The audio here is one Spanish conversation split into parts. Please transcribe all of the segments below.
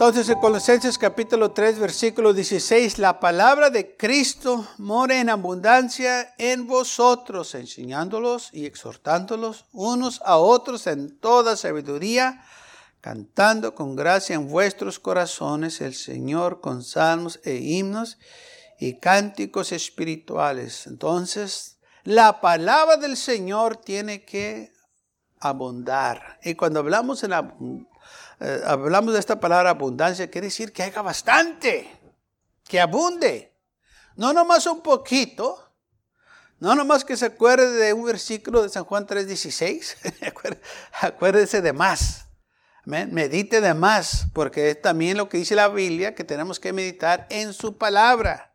Entonces en Colosenses capítulo 3 versículo 16, la palabra de Cristo mora en abundancia en vosotros, enseñándolos y exhortándolos unos a otros en toda sabiduría, cantando con gracia en vuestros corazones el Señor con salmos e himnos y cánticos espirituales. Entonces, la palabra del Señor tiene que abundar. Y cuando hablamos en eh, hablamos de esta palabra abundancia, quiere decir que haya bastante, que abunde. No nomás un poquito, no nomás que se acuerde de un versículo de San Juan 3:16, acuérdese de más. Medite de más, porque es también lo que dice la Biblia, que tenemos que meditar en su palabra.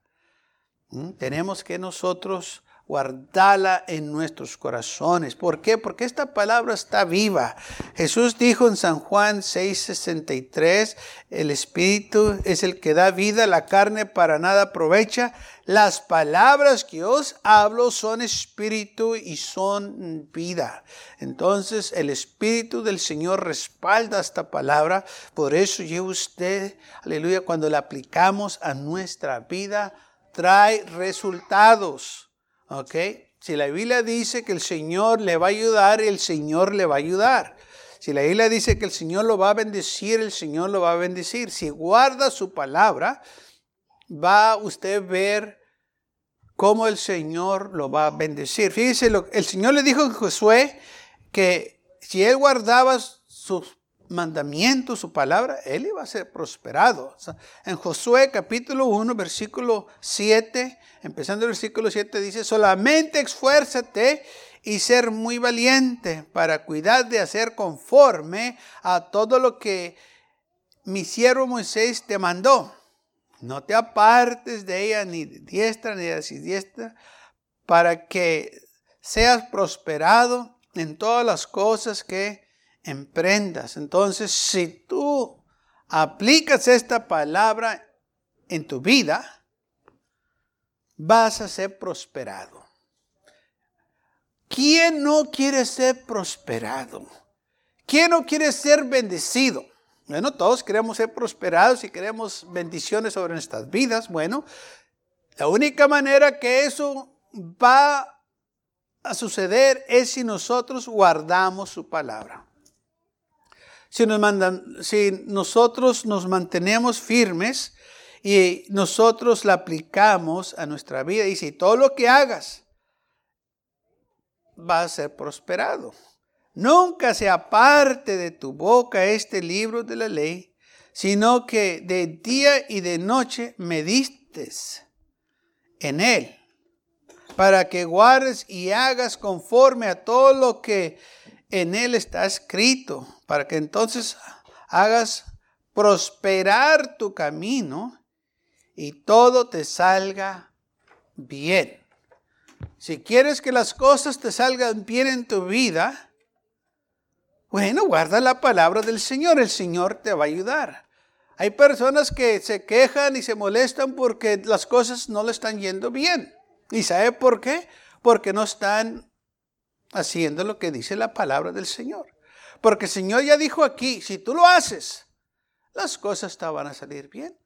Tenemos que nosotros guardala en nuestros corazones. ¿Por qué? Porque esta palabra está viva. Jesús dijo en San Juan 6:63, el Espíritu es el que da vida, la carne para nada aprovecha. Las palabras que os hablo son espíritu y son vida. Entonces el Espíritu del Señor respalda esta palabra. Por eso yo usted, aleluya, cuando la aplicamos a nuestra vida, trae resultados. ¿Ok? Si la Biblia dice que el Señor le va a ayudar, el Señor le va a ayudar. Si la Biblia dice que el Señor lo va a bendecir, el Señor lo va a bendecir. Si guarda su palabra, va usted a ver cómo el Señor lo va a bendecir. Fíjese, el Señor le dijo a Josué que si él guardaba sus mandamiento, su palabra, él iba a ser prosperado. en Josué capítulo 1, versículo 7, empezando el versículo 7, dice, solamente esfuérzate y ser muy valiente para cuidar de hacer conforme a todo lo que mi siervo Moisés te mandó. No te apartes de ella ni de diestra ni de siniestra, para que seas prosperado en todas las cosas que emprendas. Entonces, si tú aplicas esta palabra en tu vida, vas a ser prosperado. ¿Quién no quiere ser prosperado? ¿Quién no quiere ser bendecido? Bueno, todos queremos ser prosperados y queremos bendiciones sobre nuestras vidas. Bueno, la única manera que eso va a suceder es si nosotros guardamos su palabra si, nosotros nos mantenemos firmes y nosotros la aplicamos a nuestra vida, y todo lo que hagas va a ser prosperado. Nunca se aparte de tu boca este libro de la ley, sino que de día y de noche medites en él, para que guardes y hagas conforme a todo lo que en él está escrito, para que entonces hagas prosperar tu camino y todo te salga bien. Si quieres que las cosas te salgan bien en tu vida, bueno, guarda la palabra del Señor, el Señor te va a ayudar. Hay personas que se quejan y se molestan porque las cosas no le están yendo bien. ¿Y sabe por qué? Porque no están haciendo lo que dice la palabra del Señor. Porque el Señor ya dijo aquí, si tú lo haces, las cosas te van a salir bien.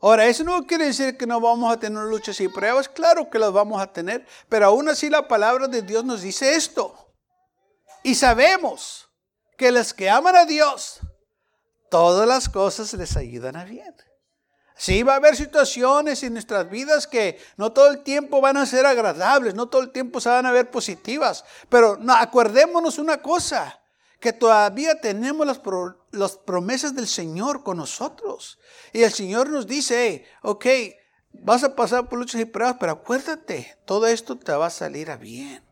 Ahora, eso no quiere decir que no vamos a tener luchas y pruebas, claro que las vamos a tener, pero aún así la palabra de Dios nos dice esto. Y sabemos que los que aman a Dios, todas las cosas les ayudan a bien. Sí, va a haber situaciones en nuestras vidas que no todo el tiempo van a ser agradables, no todo el tiempo se van a ver positivas, pero no, acordémonos una cosa, que todavía tenemos las, promesas del Señor con nosotros. Y el Señor nos dice, ok, vas a pasar por luchas y pruebas, pero acuérdate, todo esto te va a salir a bien.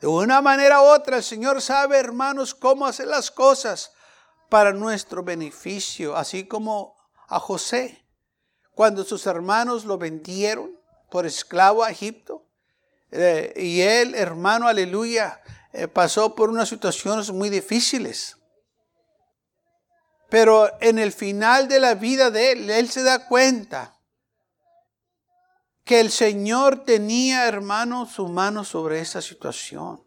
De una manera u otra, el Señor sabe, hermanos, cómo hacer las cosas para nuestro beneficio, así como a José. Cuando sus hermanos lo vendieron, por esclavo a Egipto. Eh, y él, hermano, aleluya, eh, pasó por unas situaciones muy difíciles. Pero en el final de la vida de él, él se da cuenta que el Señor tenía, hermano, su mano sobre esa situación.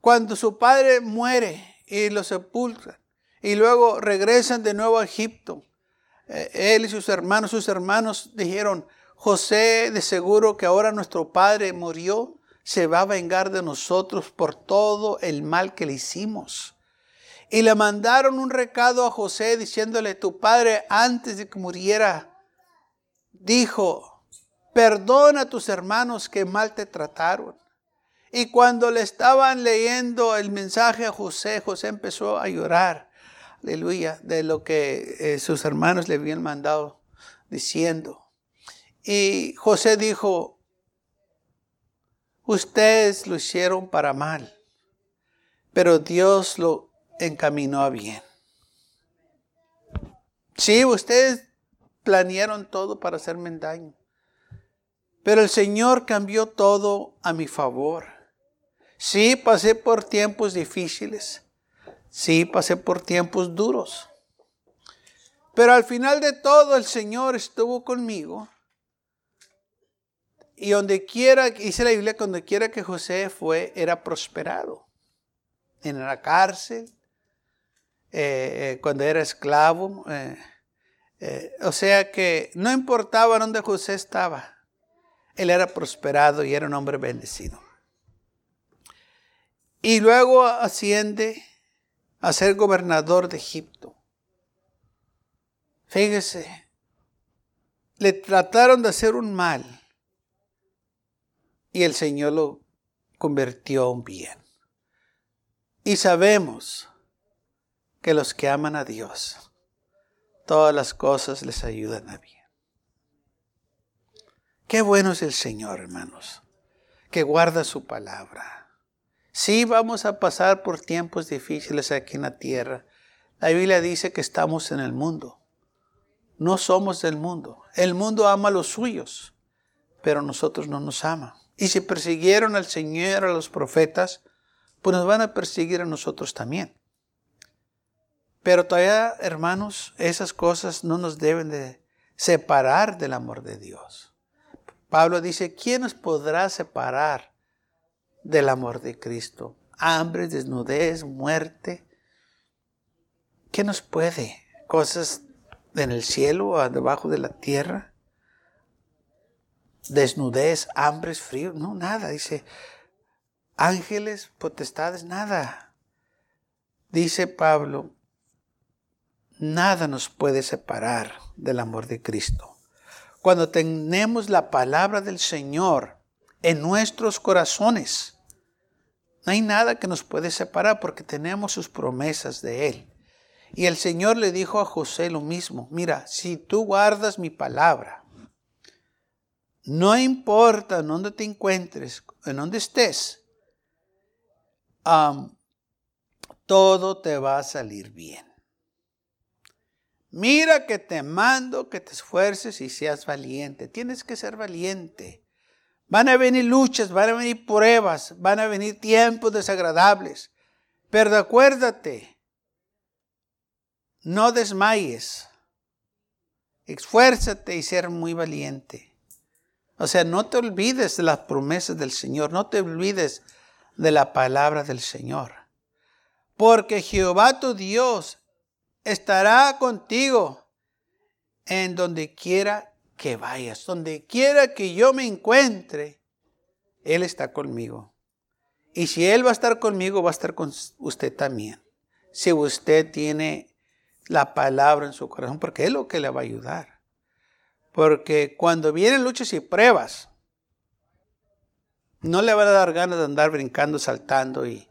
Cuando su padre muere y lo sepultan y luego regresan de nuevo a Egipto, él y sus hermanos, sus hermanos dijeron, José, de seguro que ahora nuestro padre murió, se va a vengar de nosotros por todo el mal que le hicimos. Y le mandaron un recado a José diciéndole, tu padre antes de que muriera dijo, perdona a tus hermanos que mal te trataron. Y cuando le estaban leyendo el mensaje a José, José empezó a llorar, aleluya, de lo que eh, sus hermanos le habían mandado diciendo. Y José dijo, ustedes lo hicieron para mal, pero Dios lo encaminó a bien. Sí, ustedes planearon todo para hacerme daño. Pero el Señor cambió todo a mi favor. Sí, pasé por tiempos difíciles. Sí, pasé por tiempos duros. Pero al final de todo el Señor estuvo conmigo. Y donde quiera, dice la Biblia, donde quiera que José fue, era prosperado. En la cárcel, eh, eh, cuando era esclavo, eh, o sea que no importaba dónde José estaba, él era prosperado y era un hombre bendecido. Y luego asciende a ser gobernador de Egipto. Fíjese, le trataron de hacer un mal y el Señor lo convirtió en bien. Y sabemos que los que aman a Dios, todas las cosas les ayudan a bien. Qué bueno es el Señor, hermanos, que guarda su palabra. Sí vamos a pasar por tiempos difíciles aquí en la tierra. La Biblia dice que estamos en el mundo. No somos del mundo. El mundo ama a los suyos, pero nosotros no nos ama. Y si persiguieron al Señor, a los profetas, pues nos van a perseguir a nosotros también. Pero todavía, hermanos, esas cosas no nos deben de separar del amor de Dios. Pablo dice, ¿quién nos podrá separar del amor de Cristo? Hambre, desnudez, muerte. ¿Qué nos puede? ¿Cosas en el cielo o debajo de la tierra? Desnudez, hambre, frío, no, nada. Dice, ángeles, potestades, nada. Dice Pablo, Nada nos puede separar del amor de Cristo. Cuando tenemos la palabra del Señor en nuestros corazones, no hay nada que nos puede separar porque tenemos sus promesas de Él. Y el Señor le dijo a José lo mismo, mira, si tú guardas mi palabra, no importa en dónde te encuentres, en dónde estés, todo te va a salir bien. Mira que te mando que te esfuerces y seas valiente. Tienes que ser valiente. Van a venir luchas, van a venir pruebas, van a venir tiempos desagradables. Pero acuérdate, no desmayes. Esfuérzate y ser muy valiente. O sea, no te olvides de las promesas del Señor, no te olvides de la palabra del Señor. Porque Jehová tu Dios estará contigo en donde quiera que vayas, donde quiera que yo me encuentre, Él está conmigo. Y si Él va a estar conmigo, va a estar con usted también. Si usted tiene la palabra en su corazón, porque es lo que le va a ayudar. Porque cuando vienen luchas y pruebas, no le va a dar ganas de andar brincando, saltando y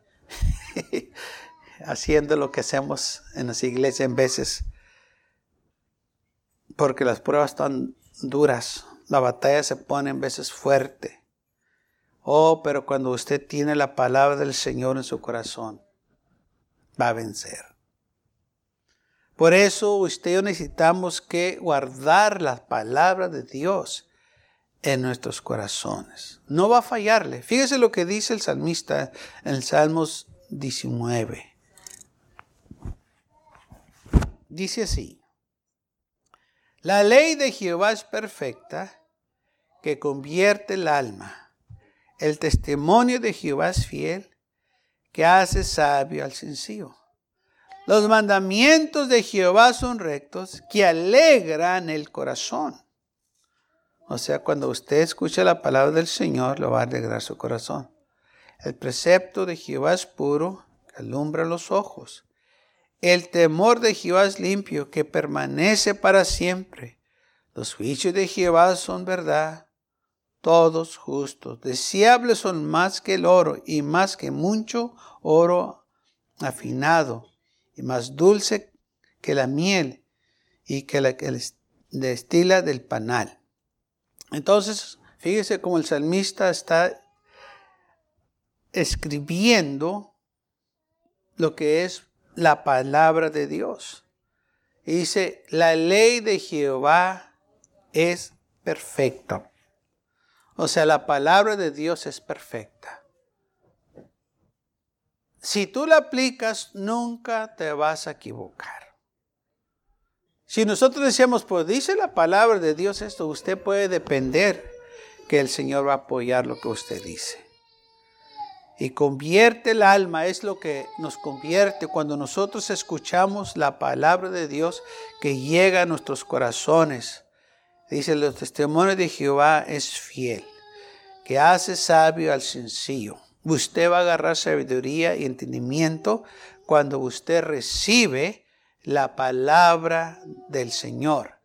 haciendo lo que hacemos en las iglesias en veces, porque las pruebas están duras, la batalla se pone en veces fuerte. Oh, pero cuando usted tiene la palabra del Señor en su corazón, va a vencer. Por eso usted y yo necesitamos que guardar la palabra de Dios en nuestros corazones. No va a fallarle. Fíjese lo que dice el salmista en Salmos 19. Dice así, la ley de Jehová es perfecta, que convierte el alma. El testimonio de Jehová es fiel, que hace sabio al sencillo. Los mandamientos de Jehová son rectos, que alegran el corazón. O sea, cuando usted escucha la palabra del Señor, lo va a alegrar su corazón. El precepto de Jehová es puro, que alumbra los ojos. El temor de Jehová es limpio, que permanece para siempre. Los juicios de Jehová son verdad, todos justos. Deseables son más que el oro y más que mucho oro afinado y más dulce que la miel y que la que destila del panal. Entonces, fíjese cómo el salmista está escribiendo lo que es la palabra de Dios. Y dice, la ley de Jehová es perfecta. O sea, la palabra de Dios es perfecta. Si tú la aplicas, nunca te vas a equivocar. Si nosotros decíamos, pues dice la palabra de Dios esto, usted puede depender que el Señor va a apoyar lo que usted dice. Y convierte el alma, es lo que nos convierte cuando nosotros escuchamos la palabra de Dios que llega a nuestros corazones. Dice, los testimonios de Jehová es fiel, que hace sabio al sencillo. Usted va a agarrar sabiduría y entendimiento cuando usted recibe la palabra del Señor.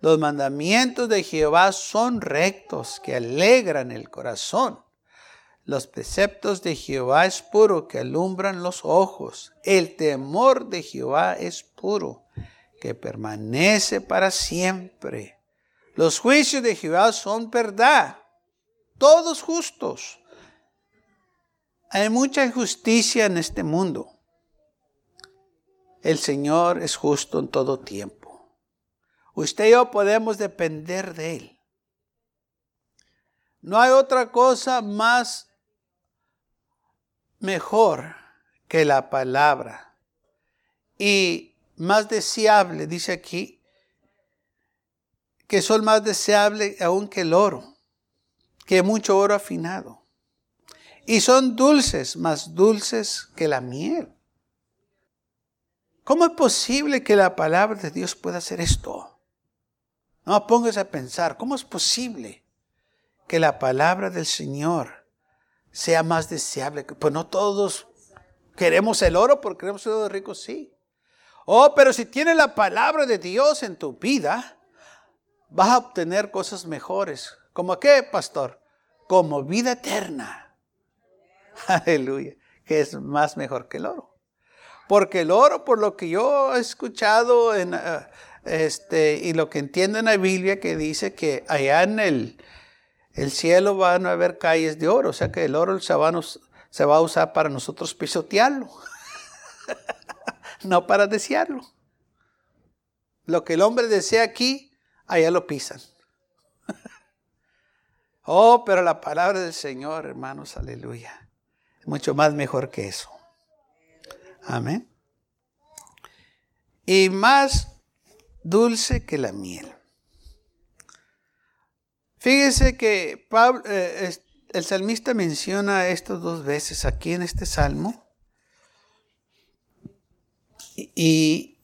Los mandamientos de Jehová son rectos, que alegran el corazón. Los preceptos de Jehová es puro, que alumbran los ojos. El temor de Jehová es puro, que permanece para siempre. Los juicios de Jehová son verdad, todos justos. Hay mucha injusticia en este mundo el Señor es justo en todo tiempo. Usted y yo podemos depender de Él. No hay otra cosa más mejor que la palabra y más deseable, dice aquí, que son más deseables aún que el oro, que mucho oro afinado. Y son dulces, más dulces que la miel. ¿Cómo es posible que la palabra de Dios pueda hacer esto? No, póngase a pensar, ¿cómo es posible que la palabra del Señor sea más deseable? Pues no todos queremos el oro porque queremos ser ricos, sí. Oh, pero si tienes la palabra de Dios en tu vida, vas a obtener cosas mejores. ¿Como qué, pastor? Como vida eterna. Aleluya. Que es más mejor que el oro. Porque el oro, por lo que yo he escuchado eh, este, y lo que entiendo en la Biblia, que dice que allá en el, el cielo van a haber calles de oro. O sea que el oro se va, se va a usar para nosotros pisotearlo. no para desearlo. Lo que el hombre desea aquí, allá lo pisan. oh, pero la palabra del Señor, hermanos, aleluya. Es mucho más mejor que eso. Amén. Y más dulce que la miel. Fíjese que eh, el salmista menciona esto dos veces aquí en este salmo. Y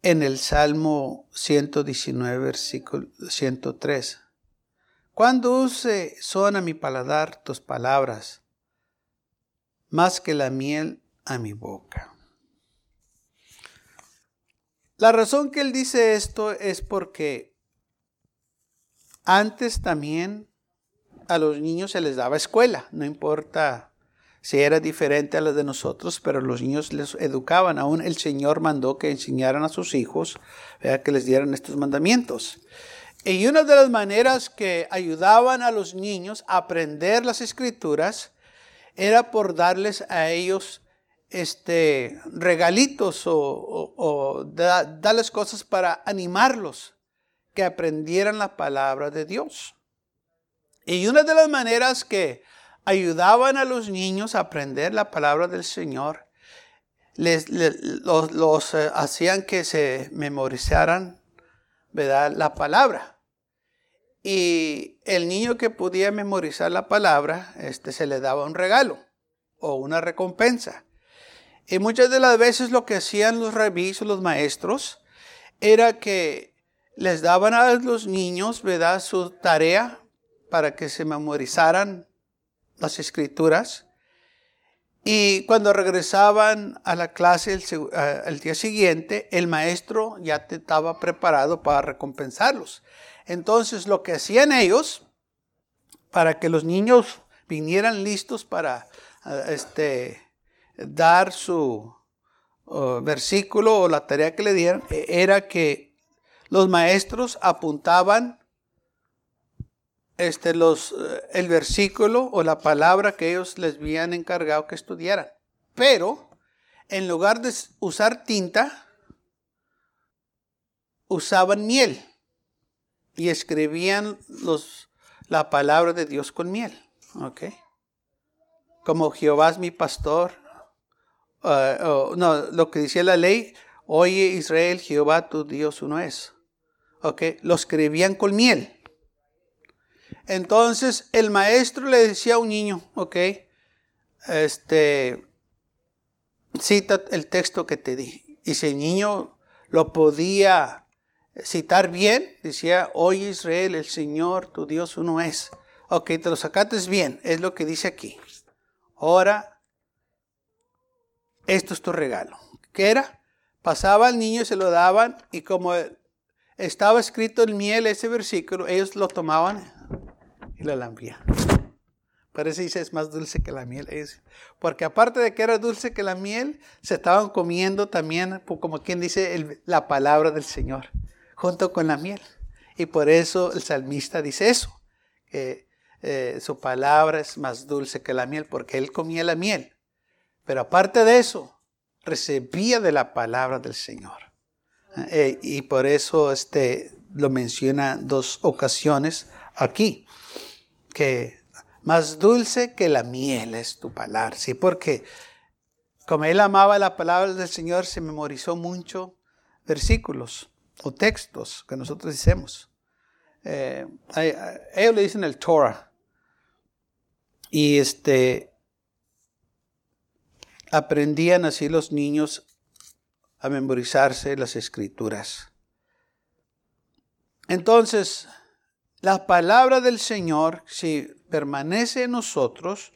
en el Salmo 119, versículo 103. Cuando use son a mi paladar tus palabras, más que la miel a mi boca. La razón que él dice esto es porque antes también a los niños se les daba escuela, no importa si era diferente a la de nosotros, pero los niños les educaban. Aún el Señor mandó que enseñaran a sus hijos, que les dieran estos mandamientos. Y una de las maneras que ayudaban a los niños a aprender las escrituras era por darles a ellos este, regalitos o, darles cosas para animarlos, que aprendieran la palabra de Dios. Y una de las maneras que ayudaban a los niños a aprender la palabra del Señor, les, los, eh, hacían que se memorizaran ¿verdad? la palabra. Y el niño que podía memorizar la palabra, este, se le daba un regalo o una recompensa. Y muchas de las veces lo que hacían los revisos, los maestros, era que les daban a los niños, ¿verdad?, su tarea para que se memorizaran las escrituras. Y cuando regresaban a la clase el, día siguiente, el maestro ya estaba preparado para recompensarlos. Entonces lo que hacían ellos, para que los niños vinieran listos para este, dar su versículo o la tarea que le dieran, e, era que los maestros apuntaban este, los, eh, el versículo o la palabra que ellos les habían encargado que estudiaran. Pero, en lugar de usar tinta, usaban miel y escribían los, la palabra de Dios con miel. ¿Ok? Como Jehová es mi pastor. Uh, no, lo que decía la ley, oye Israel, Jehová tu Dios uno es. ¿Ok? Lo escribían con miel. Entonces el maestro le decía a un niño, ok, este, cita el texto que te di. Y si el niño lo podía citar bien, decía, oye Israel, el Señor, tu Dios uno es. Ok, te lo sacaste bien, es lo que dice aquí. Ahora, esto es tu regalo. ¿Qué era? Pasaba al niño, se lo daban y como estaba escrito en miel ese versículo, ellos lo tomaban y la lambía. Parece dice es más dulce que la miel. Porque aparte de que era dulce que la miel, se estaban comiendo también, como quien dice, la palabra del Señor, junto con la miel. Y por eso el salmista dice eso, que eh, su palabra es más dulce que la miel, porque él comía la miel. Pero aparte de eso, recibía de la palabra del Señor. Eh, y por eso este, lo menciona dos ocasiones aquí que más dulce que la miel es tu palabra. Sí, porque como él amaba la palabra del Señor, se memorizó mucho versículos o textos que nosotros decimos. Eh, ellos le dicen el Torah. Y este aprendían así los niños a memorizarse las escrituras. Entonces, la palabra del Señor, si permanece en nosotros,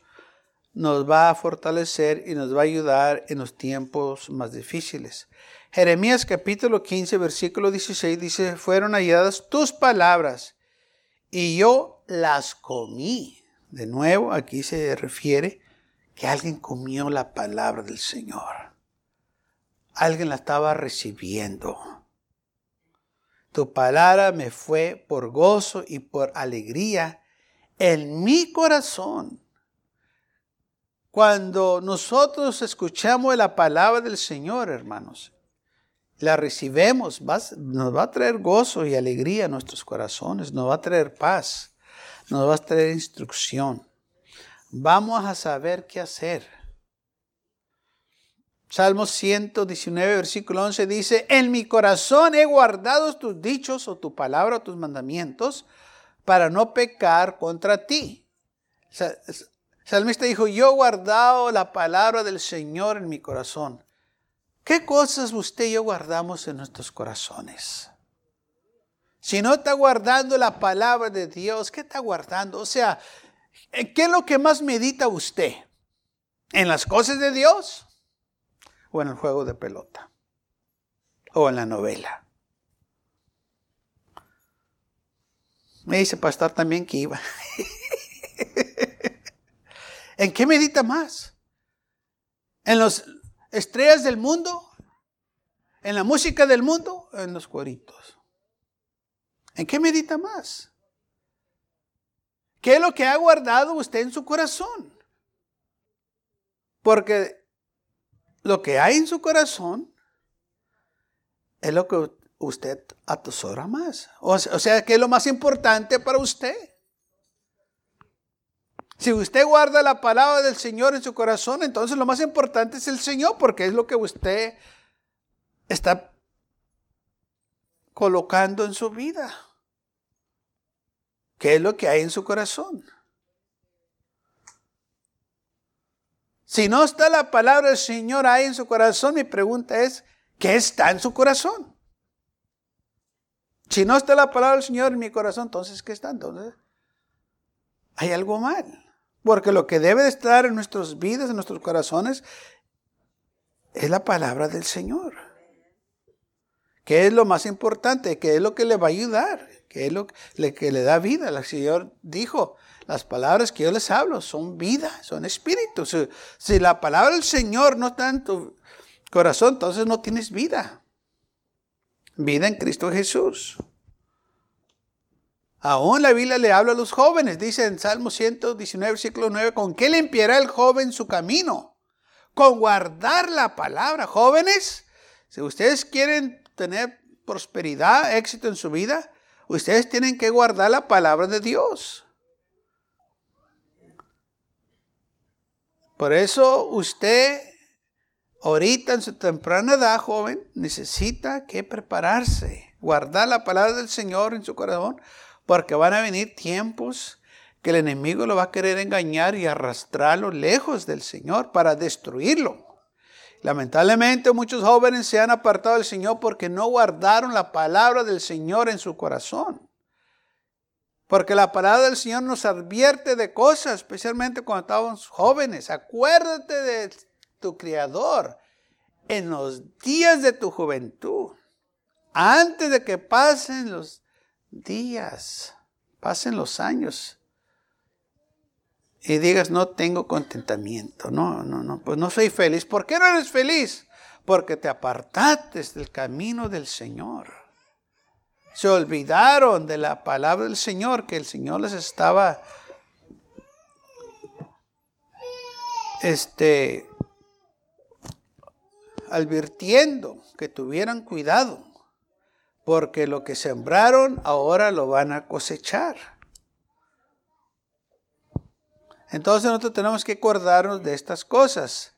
nos va a fortalecer y nos va a ayudar en los tiempos más difíciles. Jeremías capítulo 15, versículo 16 dice, fueron halladas tus palabras y yo las comí. De nuevo, aquí se refiere que alguien comió la palabra del Señor. Alguien la estaba recibiendo. Tu palabra me fue por gozo y por alegría en mi corazón. Cuando nosotros escuchamos la palabra del Señor, hermanos, la recibemos, nos va a traer gozo y alegría a nuestros corazones, nos va a traer paz, nos va a traer instrucción. Vamos a saber qué hacer. Salmo 119, versículo 11 dice, en mi corazón he guardado tus dichos o tu palabra o tus mandamientos para no pecar contra ti. salmista dijo, yo he guardado la palabra del Señor en mi corazón. ¿Qué cosas usted y yo guardamos en nuestros corazones? Si no está guardando la palabra de Dios, ¿qué está guardando? O sea, ¿qué es lo que más medita usted? ¿En las cosas de Dios? O en el juego de pelota o en la novela. Me dice pastor también que iba. ¿En qué medita más? ¿En las estrellas del mundo? ¿En la música del mundo? ¿En los cueritos? ¿En qué medita más? ¿Qué es lo que ha guardado usted en su corazón? Porque lo que hay en su corazón es lo que usted atesora más. O, sea, ¿qué es lo más importante para usted? Si usted guarda la palabra del Señor en su corazón, entonces lo más importante es el Señor, porque es lo que usted está colocando en su vida. ¿Qué es lo que hay en su corazón? Si no está la palabra del Señor ahí en su corazón, mi pregunta es, ¿qué está en su corazón? Si no está la palabra del Señor en mi corazón, entonces, ¿qué está? Entonces, hay algo mal. Porque lo que debe de estar en nuestras vidas, en nuestros corazones, es la palabra del Señor. ¿Qué es lo más importante? ¿Qué es lo que le va a ayudar? ¿Qué es lo que le da vida? El Señor dijo, las palabras que yo les hablo son vida, son espíritu. Si, la palabra del Señor no está en tu corazón, entonces no tienes vida. Vida en Cristo Jesús. Aún la Biblia le habla a los jóvenes, dice en Salmo 119, versículo 9, ¿con qué limpiará el joven su camino? Con guardar la palabra. Jóvenes, si ustedes quieren tener prosperidad, éxito en su vida, ustedes tienen que guardar la palabra de Dios. Por eso usted, ahorita en su temprana edad, joven, necesita que prepararse, guardar la palabra del Señor en su corazón porque van a venir tiempos que el enemigo lo va a querer engañar y arrastrarlo lejos del Señor para destruirlo. Lamentablemente muchos jóvenes se han apartado del Señor porque no guardaron la palabra del Señor en su corazón. Porque la palabra del Señor nos advierte de cosas, especialmente cuando estábamos jóvenes. Acuérdate de tu Creador en los días de tu juventud, antes de que pasen los días, pasen los años y digas, no tengo contentamiento, no, no, no, pues no soy feliz. ¿Por qué no eres feliz? Porque te apartaste del camino del Señor. Se olvidaron de la palabra del Señor, que el Señor les estaba este, advirtiendo que tuvieran cuidado porque lo que sembraron ahora lo van a cosechar. Entonces nosotros tenemos que acordarnos de estas cosas.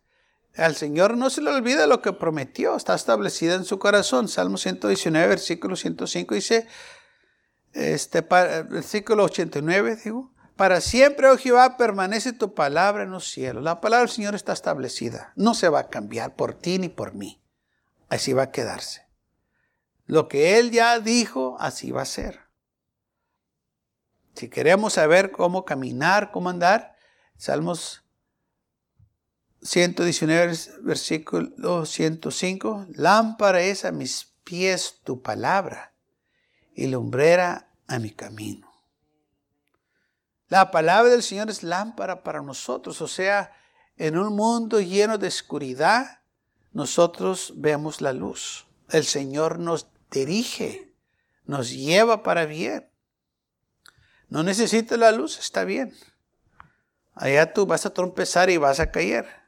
Al Señor no se le olvida lo que prometió, está establecida en su corazón. Salmo 119, versículo 105 dice, este, versículo 89, digo, para siempre, oh Jehová, permanece tu palabra en los cielos. La palabra del Señor está establecida, no se va a cambiar por ti ni por mí. Así va a quedarse. Lo que Él ya dijo, así va a ser. Si queremos saber cómo caminar, cómo andar, Salmos 119, versículo 105, lámpara es a mis pies tu palabra y lumbrera a mi camino. La palabra del Señor es lámpara para nosotros, o sea, en un mundo lleno de oscuridad, nosotros vemos la luz. El Señor nos dirige, nos lleva para bien. No necesitas la luz, está bien. Allá tú vas a trompezar y vas a caer.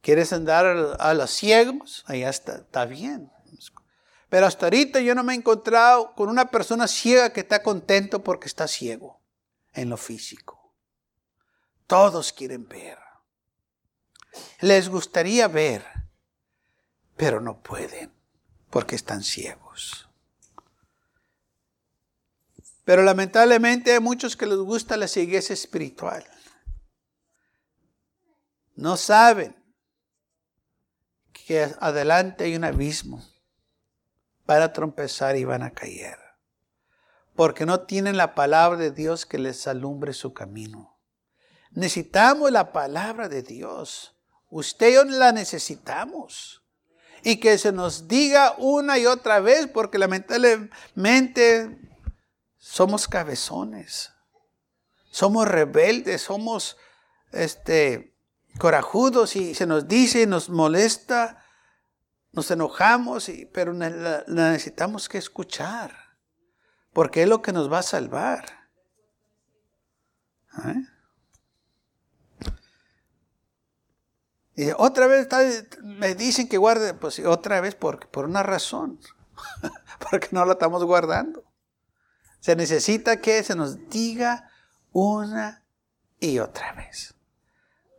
¿Quieres andar a los ciegos? Allá está, está bien. Pero hasta ahorita yo no me he encontrado con una persona ciega que está contento porque está ciego en lo físico. Todos quieren ver. Les gustaría ver, pero no pueden porque están ciegos. Pero lamentablemente hay muchos que les gusta la cegueza espiritual. No saben que adelante hay un abismo. Van a trompezar y van a caer. Porque no tienen la palabra de Dios que les alumbre su camino. Necesitamos la palabra de Dios. Usted y yo la necesitamos y que se nos diga una y otra vez, porque lamentablemente somos cabezones, somos rebeldes, somos este, corajudos y se nos dice nos molesta, nos enojamos, y, pero la, necesitamos que escuchar, porque es lo que nos va a salvar. ¿Eh? Y otra vez me dicen que guarde, pues otra vez por, por una razón, porque no lo estamos guardando. Se necesita que se nos diga una y otra vez.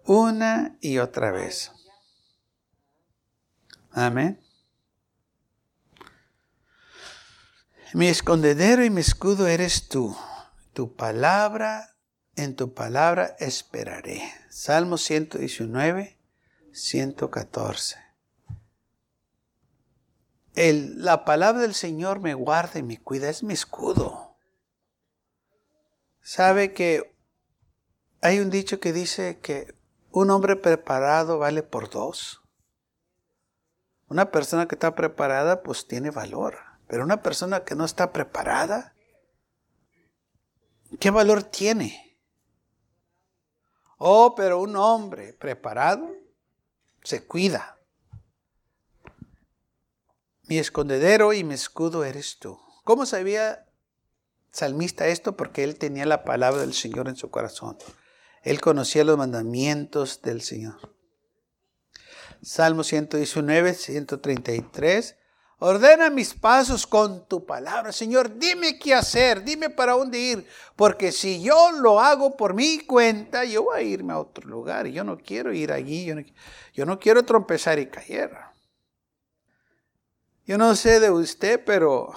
Una y otra vez. Amén. Mi escondedero y mi escudo eres tú. Tu palabra, en tu palabra esperaré. Salmo 119, 114. El, la palabra del Señor me guarda y me cuida, es mi escudo. Sabe que hay un dicho que dice que un hombre preparado vale por dos. Una persona que está preparada pues tiene valor. Pero una persona que no está preparada, ¿qué valor tiene? Oh, pero un hombre preparado se cuida. Mi escondedero y mi escudo eres tú. ¿Cómo sabía salmista esto? Porque él tenía la palabra del Señor en su corazón. Él conocía los mandamientos del Señor. Salmo 119, 133. Ordena mis pasos con tu palabra. Señor, dime qué hacer, dime para dónde ir, porque si yo lo hago por mi cuenta, yo voy a irme a otro lugar yo no quiero ir allí, yo no, quiero trompezar y caer. Yo no sé de usted, pero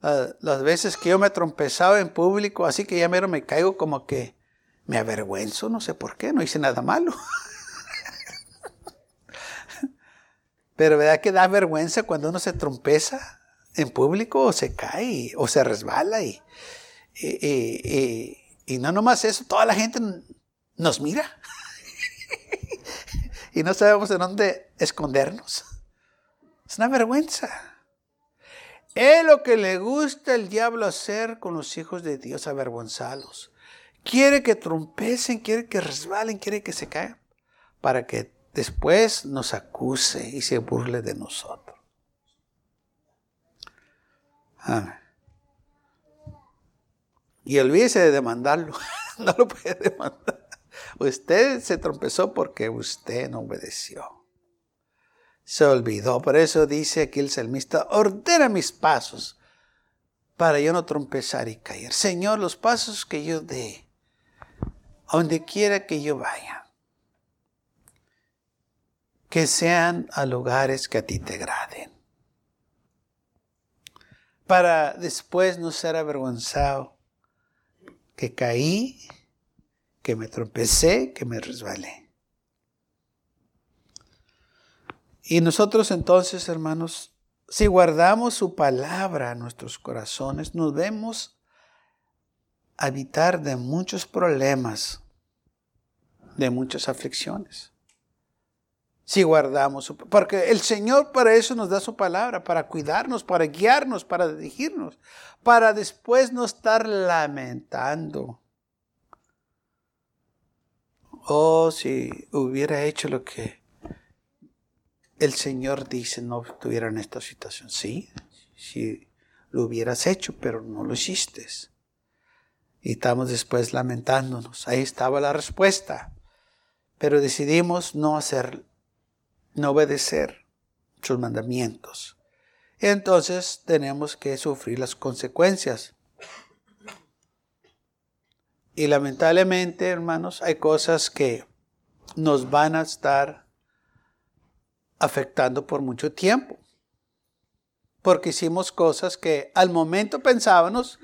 las veces que yo me he trompezado en público, así que ya mero me caigo como que me avergüenzo, no sé por qué, no hice nada malo. Pero ¿verdad que da vergüenza cuando uno se trompeza en público o se cae o se resbala? Y, y, no nomás eso, toda la gente nos mira. y no sabemos en dónde escondernos. Es una vergüenza. Es lo que le gusta el diablo hacer con los hijos de Dios, avergonzarlos. Quiere que trompecen, quiere que resbalen, quiere que se caigan, para que después nos acuse y se burle de nosotros. Y olvídese de demandarlo. no lo puede demandar. Usted se trompezó porque usted no obedeció. Se olvidó. Por eso dice aquí el salmista, ordena mis pasos para yo no trompezar y caer. Señor, los pasos que yo dé, a donde quiera que yo vaya, que sean a lugares que a ti te agraden. Para después no ser avergonzado que caí, que me tropecé, que me resbalé. Y nosotros entonces, hermanos, si guardamos su palabra en nuestros corazones, nos vemos habitar de muchos problemas, de muchas aflicciones si guardamos Porque el Señor para eso nos da su palabra, para cuidarnos, para guiarnos, para dirigirnos, para después no estar lamentando. Oh, si hubiera hecho lo que el Señor dice, no estuviera en esta situación. Sí, si lo hubieras hecho, pero no lo hiciste. Y estamos después lamentándonos. Ahí estaba la respuesta. Pero decidimos no hacer no obedecer sus mandamientos. Entonces tenemos que sufrir las consecuencias. Y lamentablemente, hermanos, hay cosas que nos van a estar afectando por mucho tiempo. Porque hicimos cosas que al momento pensábamos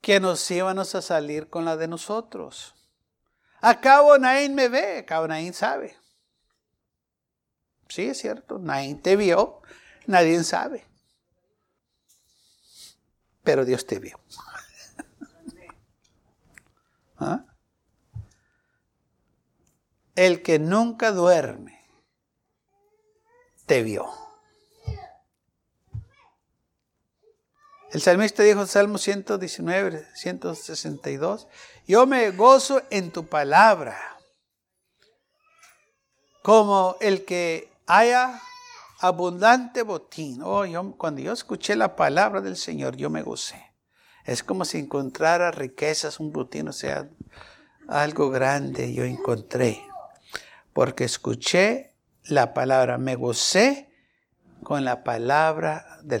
que nos íbamos a salir con la de nosotros. Acabo nadie me ve, acabo nadie sabe. Sí, es cierto, nadie te vio, nadie sabe. Pero Dios te vio. ¿Ah? El que nunca duerme, te vio. El salmista dijo, Salmo 119, 162, yo me gozo en tu palabra, como el que haya abundante botín. Oh, cuando yo escuché la palabra del Señor, yo me gocé. Es como si encontrara riquezas, un botín, o sea, algo grande yo encontré. porque escuché la palabra, me gocé con la palabra del